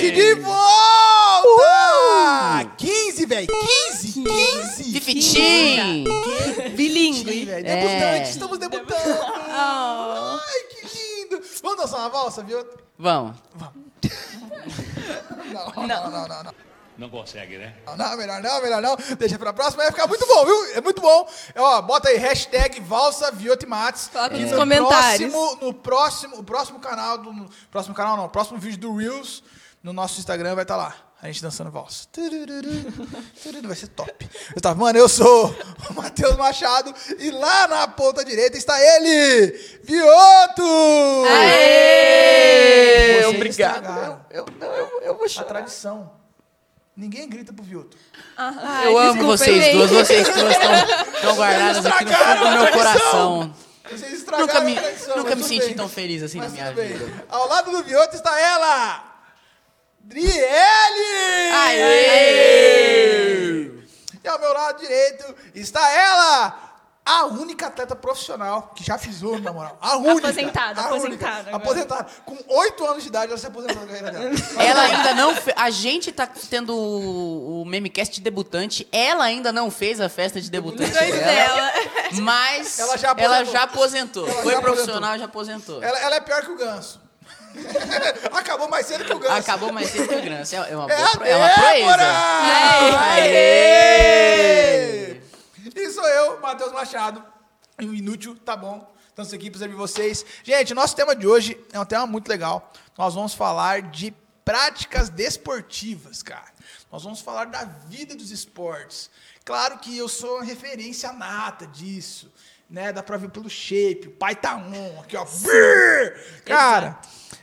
gente de volta! 15, velho! 15! 15! Fifitim! Bilingue. velho. É. Debutante, estamos debutando! Oh. Ai, que lindo! Vamos dançar uma valsa, viu? Vamos. Não, não, não, não, não. Não consegue, né? Não, não, melhor não, melhor não. Deixa pra próxima, vai ficar muito bom, viu? É muito bom. Ó, bota aí, hashtag valsa Viotimates. Coloca E nos no comentários. Próximo, no próximo, o próximo canal, do, no próximo canal não, o próximo vídeo do Reels, no nosso Instagram vai estar lá. A gente dançando valsa. Vai ser top. Eu tava, mano, eu sou o Matheus Machado e lá na ponta direita está ele, Vioto! Aê! Vocês Obrigado. Eu, eu, eu, eu vou A chorar. tradição. Ninguém grita pro Vioto. Ai, Eu amo vocês gente. duas, vocês duas estão guardadas aqui no fundo do meu coração. Vocês estragaram Nunca me, a tradição, nunca me tudo senti bem. tão feliz assim na Mas minha tudo bem. vida. Ao lado do Vioto está ela! Driele! Aê! E ao meu lado direito está ela! A única atleta profissional que já fiz ouro, na moral. A única. Aposentada, a aposentada única. Aposentada. Com oito anos de idade, ela se aposentou da carreira dela. Ela ainda não fe... A gente tá tendo o, memecast de debutante. Ela ainda não fez a festa de debutante dela. dela. Mas Ela já ela aposentou. já aposentou. Ela Foi já profissional, já aposentou. Ela, ela é pior que o Ganso. Acabou mais cedo que o Ganso. Acabou mais cedo que o Grance. É é uma, É boa é uma proeza. Aê! E sou eu, Matheus Machado. E o Inútil, tá bom. Estamos aqui para servir vocês. Gente, nosso tema de hoje é um tema muito legal. Nós vamos falar de práticas desportivas, cara. Nós vamos falar da vida dos esportes. Claro que eu sou uma referência nata disso. Né? Dá pra ver pelo shape. O pai tá on. Aqui, ó. Cara.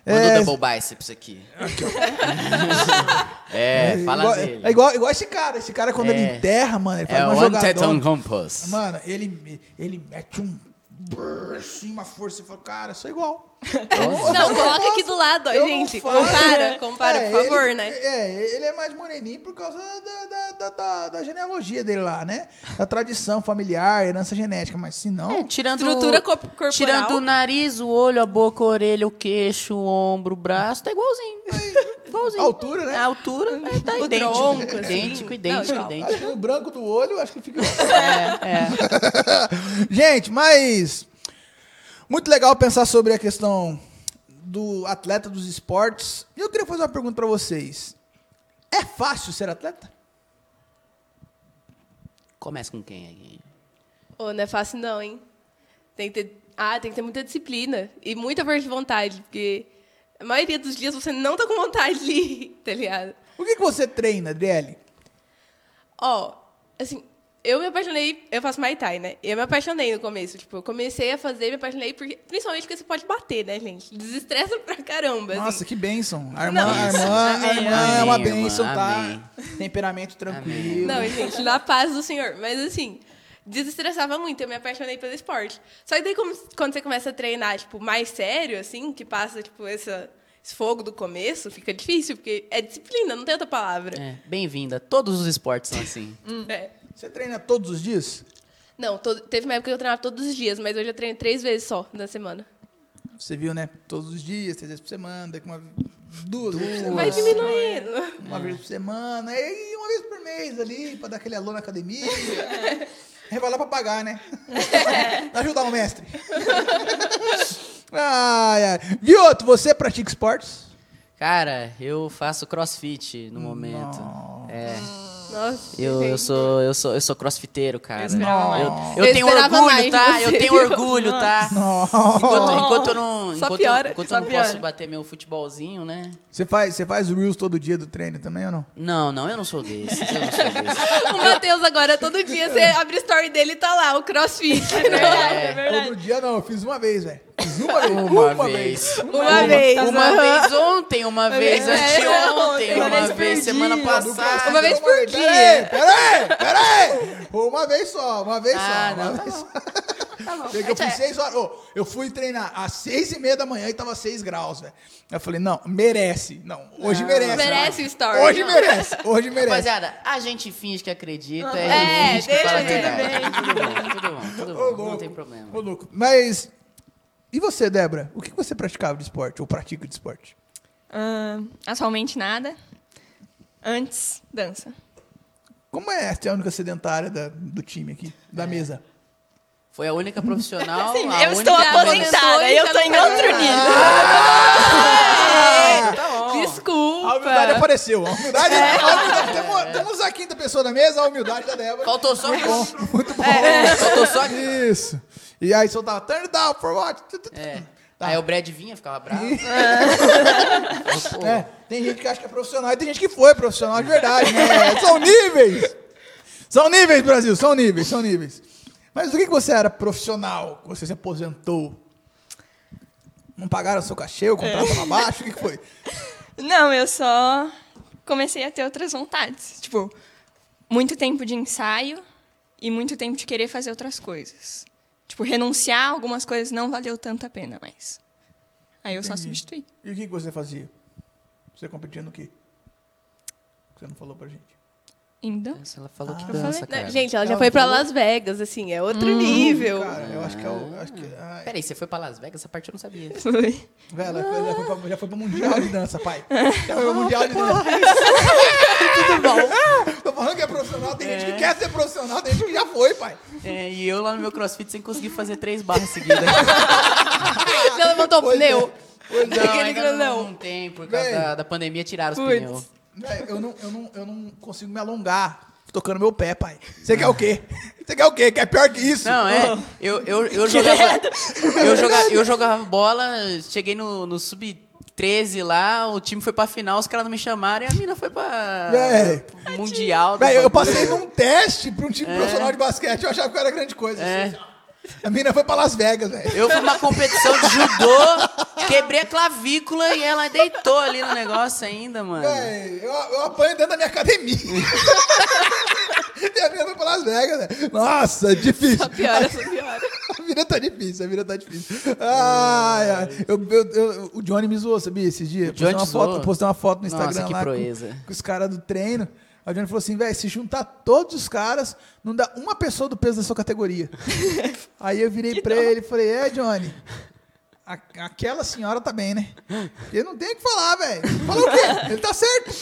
Manda é, o double biceps aqui. é, fala igual, dele. É igual, igual esse cara. Esse cara, quando É. ele enterra, mano, ele faz É uma o jogadona. Anteton Compass. Mano, ele, ele mete um brrr, assim, uma força e fala, cara, sou igual. Não, coloca aqui do lado, ó, Eu não gente. faço. Compara, compara, É, por favor, ele- né? É, ele é mais moreninho por causa da, da, da, da- da genealogia dele lá, né? Da tradição familiar, herança genética, mas se não... É, tirando, Estrutura co- corporal. Tirando o nariz, o olho, a boca, a orelha, o queixo, o ombro, o braço, tá igualzinho. Igualzinho. A altura, né? A altura, é, tá O idêntico. tronco, assim. idêntico, idêntico, não. idêntico. Acho que o branco do olho, acho que fica... É, é. Gente, mas muito legal pensar sobre a questão do atleta dos esportes. E eu queria fazer uma pergunta para vocês. É fácil ser atleta? Começa com quem aí? Ô, não é fácil não, hein? Tem que ter... Ah, tem que ter muita disciplina e muita força de vontade, porque a maioria dos dias você não tá com vontade de ir, tá ligado? O que, que você treina, Adriele? Ó, assim, eu me apaixonei, eu faço Muay Thai, né? Eu me apaixonei no começo, tipo, eu comecei a fazer, me apaixonei, porque, principalmente porque você pode bater, né, gente? Desestressa pra caramba, assim. Nossa, que bênção. A irmã, a irmã, a Amém. irmã é uma Amém, bênção, tá? amém. Temperamento tranquilo. Não, gente, na paz do Senhor. Mas assim, desestressava muito, eu me apaixonei pelo esporte. Só que daí como- quando você começa a treinar, tipo, mais sério, assim, que passa, tipo, essa, esse fogo do começo, fica difícil, porque é disciplina, não tem outra palavra. É, Bem-vinda. Todos os esportes são assim. É. Você treina todos os dias? Não, todo- teve uma época que eu treinava todos os dias, mas hoje eu treino três vezes só na semana. Você viu, né? Todos os dias, três vezes por semana, daqui uma, duas, vezes por Vai diminuindo. uma vez por semana, e uma vez por mês ali, pra dar aquele alô na academia. Lá pra pagar, né? Ajudar o mestre. ai, ai. Vioto, você pratica esportes? Cara, eu faço crossfit no momento. É. Nossa, Eu, eu, sou, eu, sou, eu sou crossfiteiro, cara. Eu, Eu eu tenho orgulho, mais tá? Eu tenho orgulho, tá? Enquanto, enquanto eu não, Só enquanto, piora, enquanto eu não piora. posso bater meu futebolzinho, né? Você faz, você faz reels todo dia do treino também ou não? Não, não, eu não sou desse. Eu não sou desse. O Matheus agora, todo dia, você abre a story dele e tá lá, o crossfit. É Todo dia não, eu fiz uma vez, velho. Fiz uma vez. Uma vez. Uma vez. Uma vez ontem, uma vez É, anteontem, uma uma vez vez por semana dia, passada. Uma vez por dia. Peraí, peraí, peraí. Uma vez só, uma vez Ah, só. não, uma tá vez bom. só. Tá bom. Eu fui seis horas. ô, eu fui treinar às seis e meia da manhã e tava seis graus, velho. Eu falei, não, merece. Não, hoje merece. Merece o story. Hoje merece, hoje merece. Rapaziada, a gente finge que acredita, É, finge que deixa fala tudo bem. Tudo bom, tudo bom, tudo Ô, bom. louco. Não tem problema. Ô, louco. Mas, e você, Débora? O que você praticava de esporte? Ou pratica de esporte? Ah, atualmente nada. Antes, dança. Como é ser a única sedentária da- do time aqui, da É. mesa? Foi a única profissional. Sim, a eu estou única- aposentada, eu tô em outro nível. Ah, tá bom. Desculpa. A humildade apareceu. A humildade, É. a humildade- temos, temos a quinta pessoa na mesa, a humildade da Débora. Faltou só um. Muito bom. Faltou só. Isso. E aí soltava, turn it down for what? É. Tá. Aí o Brad vinha, ficava bravo. Pô, É, tem gente que acha que é profissional e tem gente que foi profissional de verdade, né? São níveis! São níveis, Brasil, são níveis, são níveis. Mas do que que você era profissional? Você se aposentou? Não pagaram o seu cachê, o contrato tava baixo? O que que foi? Não, eu só comecei a ter outras vontades. Tipo, muito tempo de ensaio e muito tempo de querer fazer outras coisas. Tipo, renunciar a algumas coisas não valeu tanto a pena, mas. Aí eu só Entendi. substituí. E o que que você fazia? Você competia no quê? Você não falou pra gente. Em dança. Ela falou que Ah. dança, Não, cara. gente, ela já Ela foi pra falou- Las Vegas, assim, é outro nível. Cara, eu acho que é o... Acho que, ai, Peraí, você foi pra Las Vegas? Essa parte eu não sabia. Foi. velho, ela foi- já, foi pra, já foi pro Mundial de Dança, pai. Já foi pro Mundial de Dança. Tudo bom. Tô falando que é profissional, tem gente que quer ser profissional, gente que já foi, pai. É, e eu lá no meu crossfit sem conseguir fazer três barras seguidas. Você levantou o Pois pneu. não, Aquele ainda grandão. não tem, por causa da, da pandemia tiraram os pneus. Eu não, eu, não, eu não consigo me alongar tocando meu pé, pai. Você quer o quê? Você quer o quê? Quer pior que isso? Não, é. Eu, eu, eu, jogava, eu, jogava, eu jogava bola, cheguei no, no sub-13 lá, o time foi pra final, os caras não me chamaram e a mina foi pra pro Mundial. Véi, eu passei num teste pra um time profissional de basquete, eu achava que era grande coisa. É. A mina foi pra Las Vegas, velho. Eu fui numa competição de judô, quebrei a clavícula e ela deitou ali no negócio ainda, mano. Véi, eu, eu apanho dentro da minha academia. e a mina foi pra Las Vegas, velho. Nossa, difícil. Só piora, só piora. A vida tá difícil, a vida tá difícil. Ai, ai. Eu, eu- eu- o Johnny me zoou, sabia, esses dias? Johnny postei, uma foto, zoou? postei uma foto no Nossa, Instagram que lá com, proeza. com os caras do treino. O Johnny falou assim, velho, se juntar todos os caras, não dá uma pessoa do peso da sua categoria. Aí eu virei pra ele e falei, é, Johnny, a- aquela senhora tá bem, né? Porque não tem o que falar, velho. Falou o quê? Ele tá certo.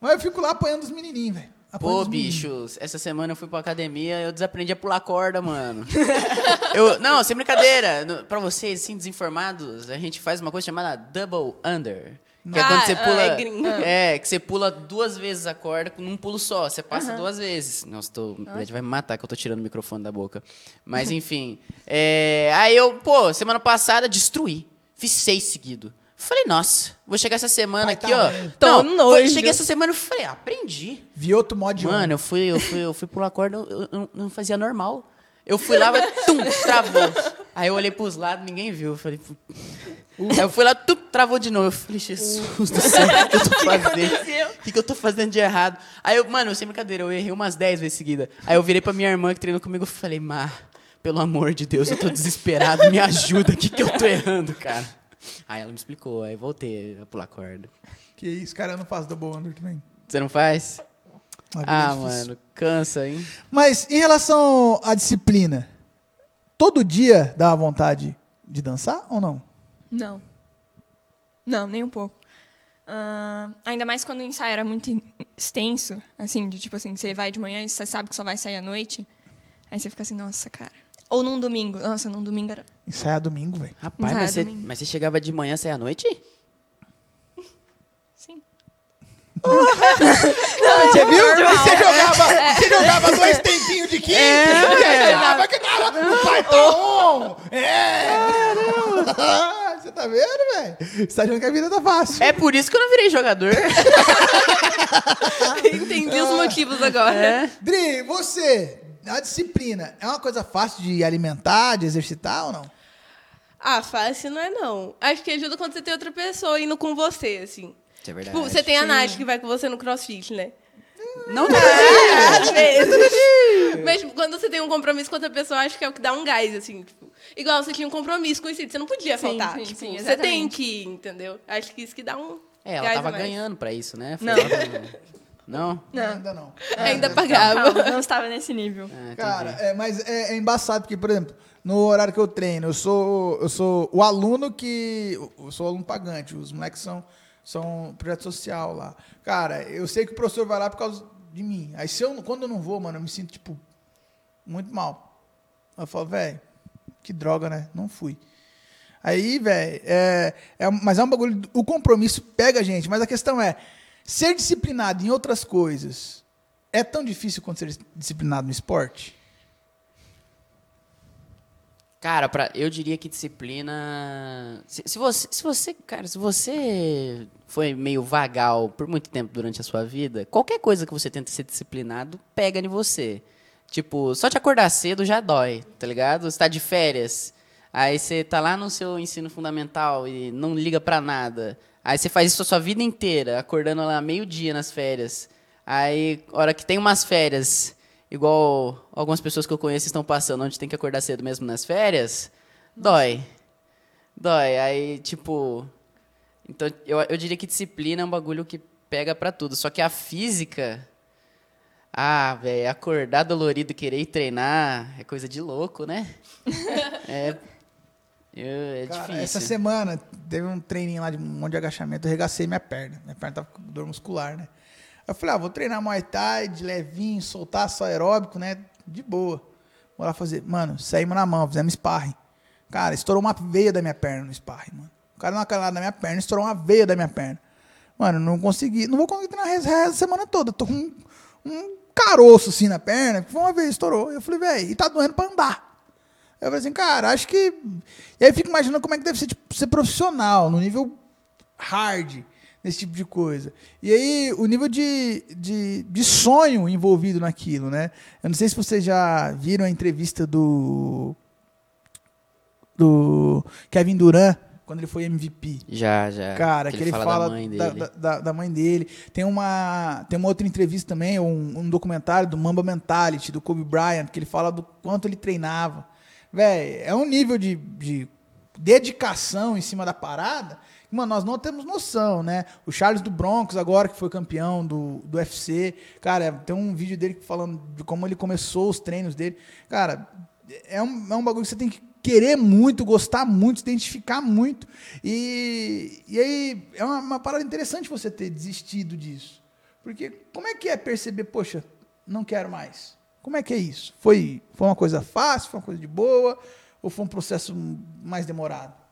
Mas eu fico lá apanhando os menininhos, velho. Pô, bichos, essa semana eu fui pra academia eu desaprendi a pular corda, mano. eu, não, sem brincadeira. No, pra vocês, assim, desinformados, a gente faz uma coisa chamada double under. Que é Ah, quando você ah, pula. é gringo. É, que você pula duas vezes a corda num pulo só. Você passa duas vezes. Nossa, tô, o Brad vai me matar que eu tô tirando o microfone da boca. Mas enfim. é, aí eu, pô, semana passada destruí. Fiz seis seguidos. Falei, nossa, vou chegar essa semana Vai aqui, tá ó. Tô Não, nojo. foi- cheguei essa semana e falei, ah, aprendi. Vi outro mod de Mano, eu fui, eu fui, eu fui pular corda, eu, eu não- não fazia normal. Eu fui lá, tum, travou. Aí eu olhei pros lados, ninguém viu. Eu falei, pu- Aí eu fui lá, tum, travou de novo. Eu falei, Jesus do céu, o que eu tô fazendo? O que, que eu tô fazendo de errado? Aí eu, mano, sem brincadeira, eu errei umas 10 vezes seguida. Aí eu virei pra minha irmã que treinou comigo e falei, Mar, pelo amor de Deus, eu tô desesperado, me ajuda, o que, que eu tô errando, cara? Aí ela me explicou, aí voltei a pular corda. Que isso, cara, eu não faço double under também. Você não faz? É Ah, difícil. mano, cansa, hein? Mas em relação à disciplina, todo dia dá vontade de dançar ou não? Não. Não, nem um pouco. Ah, ainda mais quando o ensaio era muito extenso, assim, de tipo assim, você vai de manhã e você sabe que só vai sair à noite. Aí você fica assim, nossa, cara. Ou num domingo. Nossa, num domingo era. Ensaiar domingo, velho. Rapaz, Vai, mas você, domingo. mas você chegava de manhã, saia à noite? Sim. Você viu? Você jogava, você jogava dois tempinhos de 15 e aí chegava que tava, o pai tá on. É. Você tá vendo, velho? Você tá achando que a vida tá fácil. É por isso que eu não virei jogador. Entendi os motivos agora. É. Dri, você, a disciplina, é uma coisa fácil de alimentar, de exercitar ou não? Ah, fácil não é não. Acho que ajuda quando você tem outra pessoa indo com você, assim. Isso é verdade. Tipo, você tem a Nath que vai com você no crossfit, né? Não, Às vezes. Mas tipo, quando você tem um compromisso com outra pessoa, acho que é o que dá um gás, assim. Tipo, igual você tinha um compromisso com você não podia Sim, faltar. sim, tipo, sim, você tem que ir, entendeu? Acho que isso que dá um. É, ela gás tava mais. ganhando pra isso, né? Foi Não. Não? Não. Ainda não. Ainda pagava. Calma, não estava nesse nível. Ah. Cara, é, mas é, é embaçado, porque, por exemplo, no horário que eu treino, eu sou, eu sou o aluno que. Eu sou o aluno pagante, os moleques são São projeto social lá. Cara, eu sei que o professor vai lá por causa de mim. Aí se eu, quando eu não vou, mano, eu me sinto, tipo, muito mal. Eu falo, velho, que droga, né? Não fui. Aí, velho, é, é, mas é um bagulho. O compromisso pega a gente, mas a questão é: ser disciplinado em outras coisas é tão difícil quanto ser disciplinado no esporte? Cara, pra, eu diria que disciplina. Se, se, você, se você, cara, se você foi meio vagal por muito tempo durante a sua vida, qualquer coisa que você tenta ser disciplinado pega em você. Tipo, só te acordar cedo já dói, tá ligado? Você tá de férias, aí você tá lá no seu ensino fundamental e não liga pra nada. Aí você faz isso a sua vida inteira, acordando lá meio-dia nas férias. Aí, hora que tem umas férias, igual algumas pessoas que eu conheço estão passando, onde tem que acordar cedo mesmo nas férias, dói. Dói. Aí, tipo. Então, eu, eu diria que disciplina é um bagulho que pega pra tudo. Só que a física. Ah, velho, acordar dolorido, querer ir treinar é coisa de louco, né? é. eu- é Cara, difícil. essa semana teve um treininho lá de um monte de agachamento, eu regacei minha perna. Minha perna tava com dor muscular, né? Eu falei, ah, vou treinar Muay Thai de levinho, soltar só aeróbico, né? De boa. Vou lá fazer. Mano, saímos na mão, fizemos sparring. Cara, estourou uma veia da minha perna no sparring, mano. O cara deu uma calada na minha perna, estourou uma veia da minha perna. Mano, não consegui. Não vou conseguir treinar a semana toda. Tô com um, um caroço assim na perna. Foi uma vez, estourou. Eu falei, velho, e tá doendo pra andar. Eu falei assim, cara, acho que. E aí eu fico imaginando como é que deve ser, tipo, ser profissional, no nível hard, nesse tipo de coisa. E aí, o nível de, de, de sonho envolvido naquilo, né? Eu não sei se vocês já viram a entrevista do. do Kevin Durant, quando ele foi MVP. Já, já. Cara, que ele, fala, da mãe da, dele. da- da- mãe dele. Tem uma, tem uma outra entrevista também, um, um documentário do Mamba Mentality, do Kobe Bryant, que ele fala do quanto ele treinava. Véi, é um nível de, de dedicação em cima da parada que, mano, nós não temos noção, né? O Charles do Broncos, agora que foi campeão do, do UFC, cara, tem um vídeo dele falando de como ele começou os treinos dele. Cara, é um, é um bagulho que você tem que querer muito, gostar muito, se identificar muito. E, e aí é uma, uma parada interessante você ter desistido disso. Porque como é que é perceber, poxa, não quero mais? Como é que é isso? Foi, foi uma coisa fácil, foi uma coisa de boa, ou foi um processo mais demorado?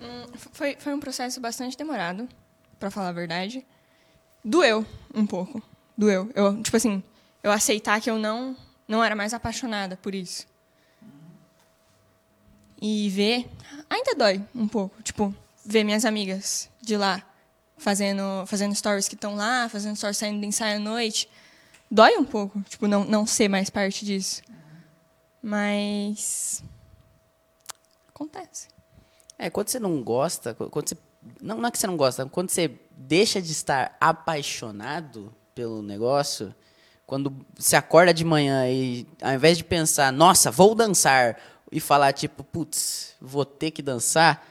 Hum, Foi, foi um processo bastante demorado, pra falar a verdade. Doeu um pouco. Doeu. Eu, tipo assim, eu aceitar que eu não, não era mais apaixonada por isso. E ver. Ainda dói um pouco. Tipo, ver minhas amigas de lá fazendo, fazendo stories que estão lá, fazendo stories saindo de ensaio à noite. Dói um pouco, tipo, não, não ser mais parte disso. Mas. Acontece. É, quando você não gosta, qu- quando você. Não, não é que você não gosta, quando você deixa de estar apaixonado pelo negócio, quando você acorda de manhã e ao invés de pensar, nossa, vou dançar, e falar tipo, putz, vou ter que dançar,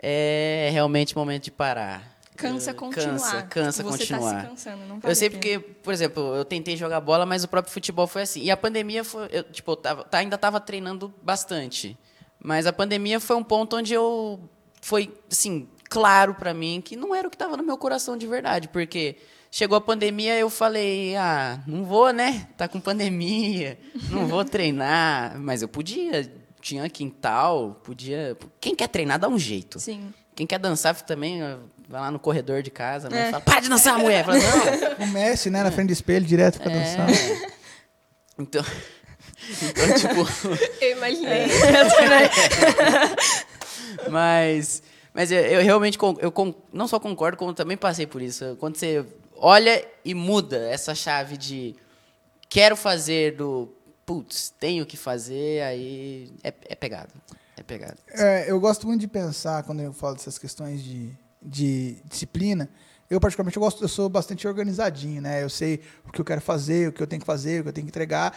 é realmente momento de parar. Cansa Eh, continuar. Cansa, cansa Tipo, você continuar. tá se cansando, não vale Eu sei porque, por exemplo, eu tentei jogar bola, mas o próprio futebol foi assim. E a pandemia foi, eu, tipo, eu tava, ainda estava treinando bastante. Mas a pandemia foi um ponto onde eu foi assim, claro pra mim que não era o que tava no meu coração de verdade, porque chegou a pandemia, eu falei: "Ah, não vou, né? Tá com pandemia, não vou treinar", mas eu podia, tinha quintal, podia, quem quer treinar dá um jeito. Sim. Quem quer dançar também, vai lá no corredor de casa, né? É. Fala, para de dançar, mulher. Fala, não, O Messi, né, na frente do espelho, direto pra dançar. é. Então, então, tipo, Eu imaginei. mas, mas eu, eu realmente eu não só concordo, como também passei por isso. Quando você olha e muda essa chave de quero fazer do putz, tenho que fazer, aí é, é pegado. É pegado. É, eu gosto muito de pensar, quando eu falo dessas questões de, de disciplina, eu particularmente eu, gosto, eu sou bastante organizadinho, né? Eu sei o que eu quero fazer, o que eu tenho que fazer, o que eu tenho que entregar.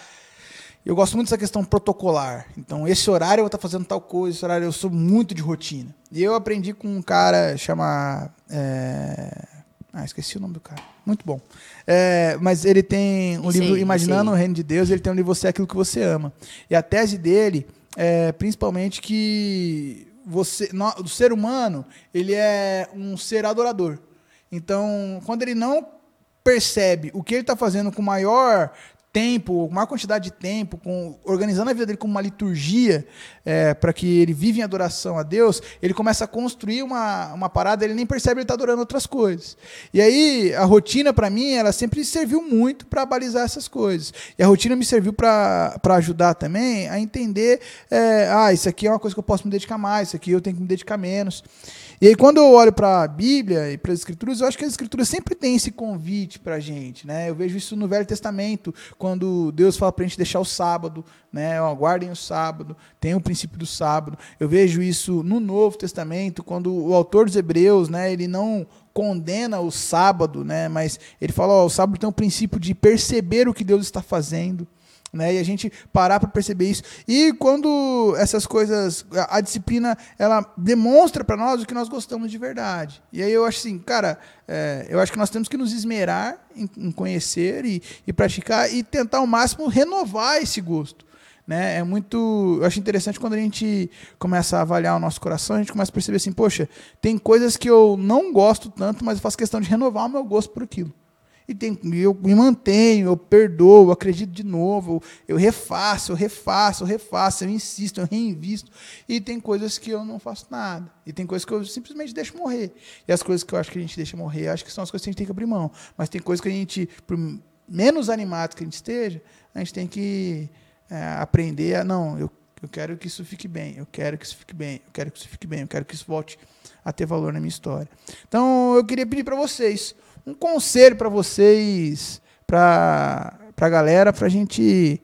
Eu gosto muito dessa questão protocolar. Então, esse horário eu vou estar fazendo tal coisa, esse horário eu sou muito de rotina. E eu aprendi com um cara chama. é, Ah, esqueci o nome do cara. Muito bom. É, mas ele tem um Esse livro Imaginando esse o. Reino de Deus, ele tem um livro Você é aquilo que você ama. E a tese dele é principalmente que você, nó- o ser humano, ele é um ser adorador. Então, quando ele não percebe o que ele está fazendo com maior tempo, maior quantidade de tempo, com, organizando a vida dele como uma liturgia, é, para que ele vive em adoração a Deus, ele começa a construir uma, uma parada, ele nem percebe que ele está adorando outras coisas. E aí, a rotina, para mim, ela sempre serviu muito para balizar essas coisas. E a rotina me serviu para ajudar também a entender, é, ah, isso aqui é uma coisa que eu posso me dedicar mais, isso aqui eu tenho que me dedicar menos. E aí, quando eu olho para a Bíblia e para as Escrituras, eu acho que as Escrituras sempre têm esse convite para a gente. Né? Eu vejo isso no Velho Testamento, quando Deus fala para a gente deixar o sábado, né? aguardem o sábado, tem o princípio do sábado. Eu vejo isso no Novo Testamento, quando o autor dos Hebreus, né, ele não condena o sábado, né, mas ele fala, ó, o sábado tem o princípio de perceber o que Deus está fazendo. Né? E a gente parar para perceber isso. E quando essas coisas, a, a disciplina, ela demonstra para nós o que nós gostamos de verdade. E aí eu acho assim, cara, é, eu acho que nós temos que nos esmerar em, em conhecer e, e, praticar e tentar ao máximo renovar esse gosto. Né? É muito. Eu acho interessante quando a gente começa a avaliar o nosso coração, a gente começa a perceber assim, poxa, tem coisas que eu não gosto tanto, mas eu faço questão de renovar o meu gosto por aquilo. E tem, eu me mantenho, eu perdoo, eu acredito de novo, eu refaço, eu refaço, eu refaço, eu insisto, eu reinvisto. E tem coisas que eu não faço nada. E tem coisas que eu simplesmente deixo morrer. E as coisas que eu acho que a gente deixa morrer, acho que são as coisas que a gente tem que abrir mão. Mas tem coisas que a gente, por menos animado que a gente esteja, a gente tem que é, aprender a, não, eu, eu quero que isso fique bem, eu quero que isso fique bem, eu quero que isso fique bem, eu quero que isso volte a ter valor na minha história. Então, eu queria pedir para vocês um conselho para vocês, para a galera, para a gente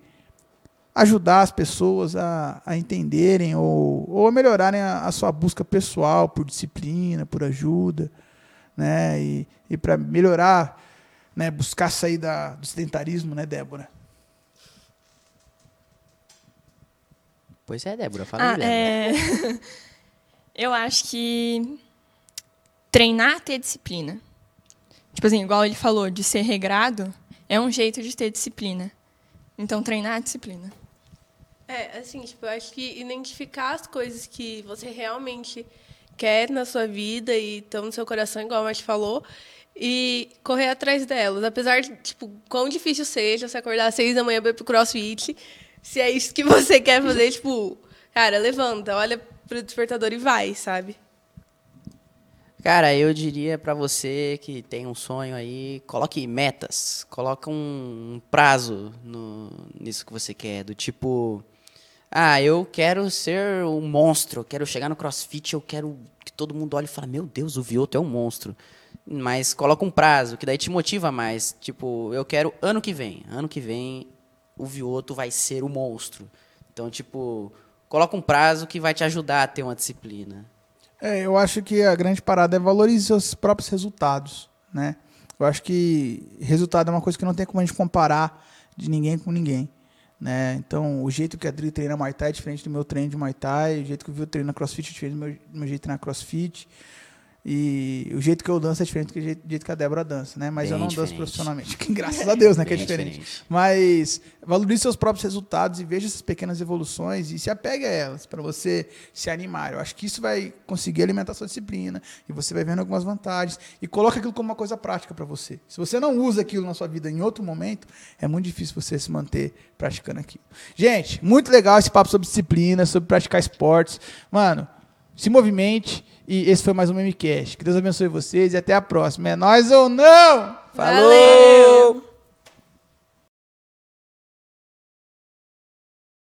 ajudar as pessoas a, a entenderem ou, ou a melhorarem a, a, sua busca pessoal por disciplina, por ajuda, né? E, e para melhorar, né? Buscar sair da, do sedentarismo, né, Débora? Pois é, Débora, fala ah, é... Eu acho que treinar ter disciplina. Tipo assim, igual ele falou, de ser regrado, é um jeito de ter disciplina. Então, treinar a disciplina. É, assim, tipo, eu acho que identificar as coisas que você realmente quer na sua vida e estão no seu coração, igual a Marte falou, e correr atrás delas. Apesar de, tipo, quão difícil seja você acordar às seis da manhã para ir pro crossfit, se é isso que você quer fazer, tipo, cara, levanta, olha pro despertador e vai, sabe? Cara, eu diria para você que tem um sonho aí, coloque metas, coloque um prazo no, nisso que você quer, do tipo, ah, eu quero ser um monstro, eu quero chegar no CrossFit, eu quero que todo mundo olhe e fale, meu Deus, o Vioto é um monstro. Mas coloca um prazo, que daí te motiva mais. Tipo, eu quero ano que vem, ano que vem o Vioto vai ser o monstro. Então, tipo, coloca um prazo que vai te ajudar a ter uma disciplina. É, eu acho que a grande parada é valorizar seus próprios resultados, né? Eu acho que resultado é uma coisa que não tem como a gente comparar de ninguém com ninguém. Né? Então, o jeito que a Adri treina Muay Thai é diferente do meu treino de Muay Thai, o jeito que o Viu treina CrossFit é diferente do meu, do meu jeito de treinar CrossFit. E o jeito que eu danço é diferente do jeito, jeito que a Débora dança, né? Mas Bem eu não diferente. danço profissionalmente. Graças a Deus, né? que é diferente. diferente. Mas valorize seus próprios resultados e veja essas pequenas evoluções e se apegue a elas para você se animar. Eu acho que isso vai conseguir alimentar sua disciplina e você vai vendo algumas vantagens e coloca aquilo como uma coisa prática para você. Se você não usa aquilo na sua vida em outro momento, é muito difícil você se manter praticando aquilo. Gente, muito legal esse papo sobre disciplina, sobre praticar esportes. Mano, se movimente e esse foi mais um MMCast. Que Deus abençoe vocês e até a próxima. É nós ou não? Falou! Valeu!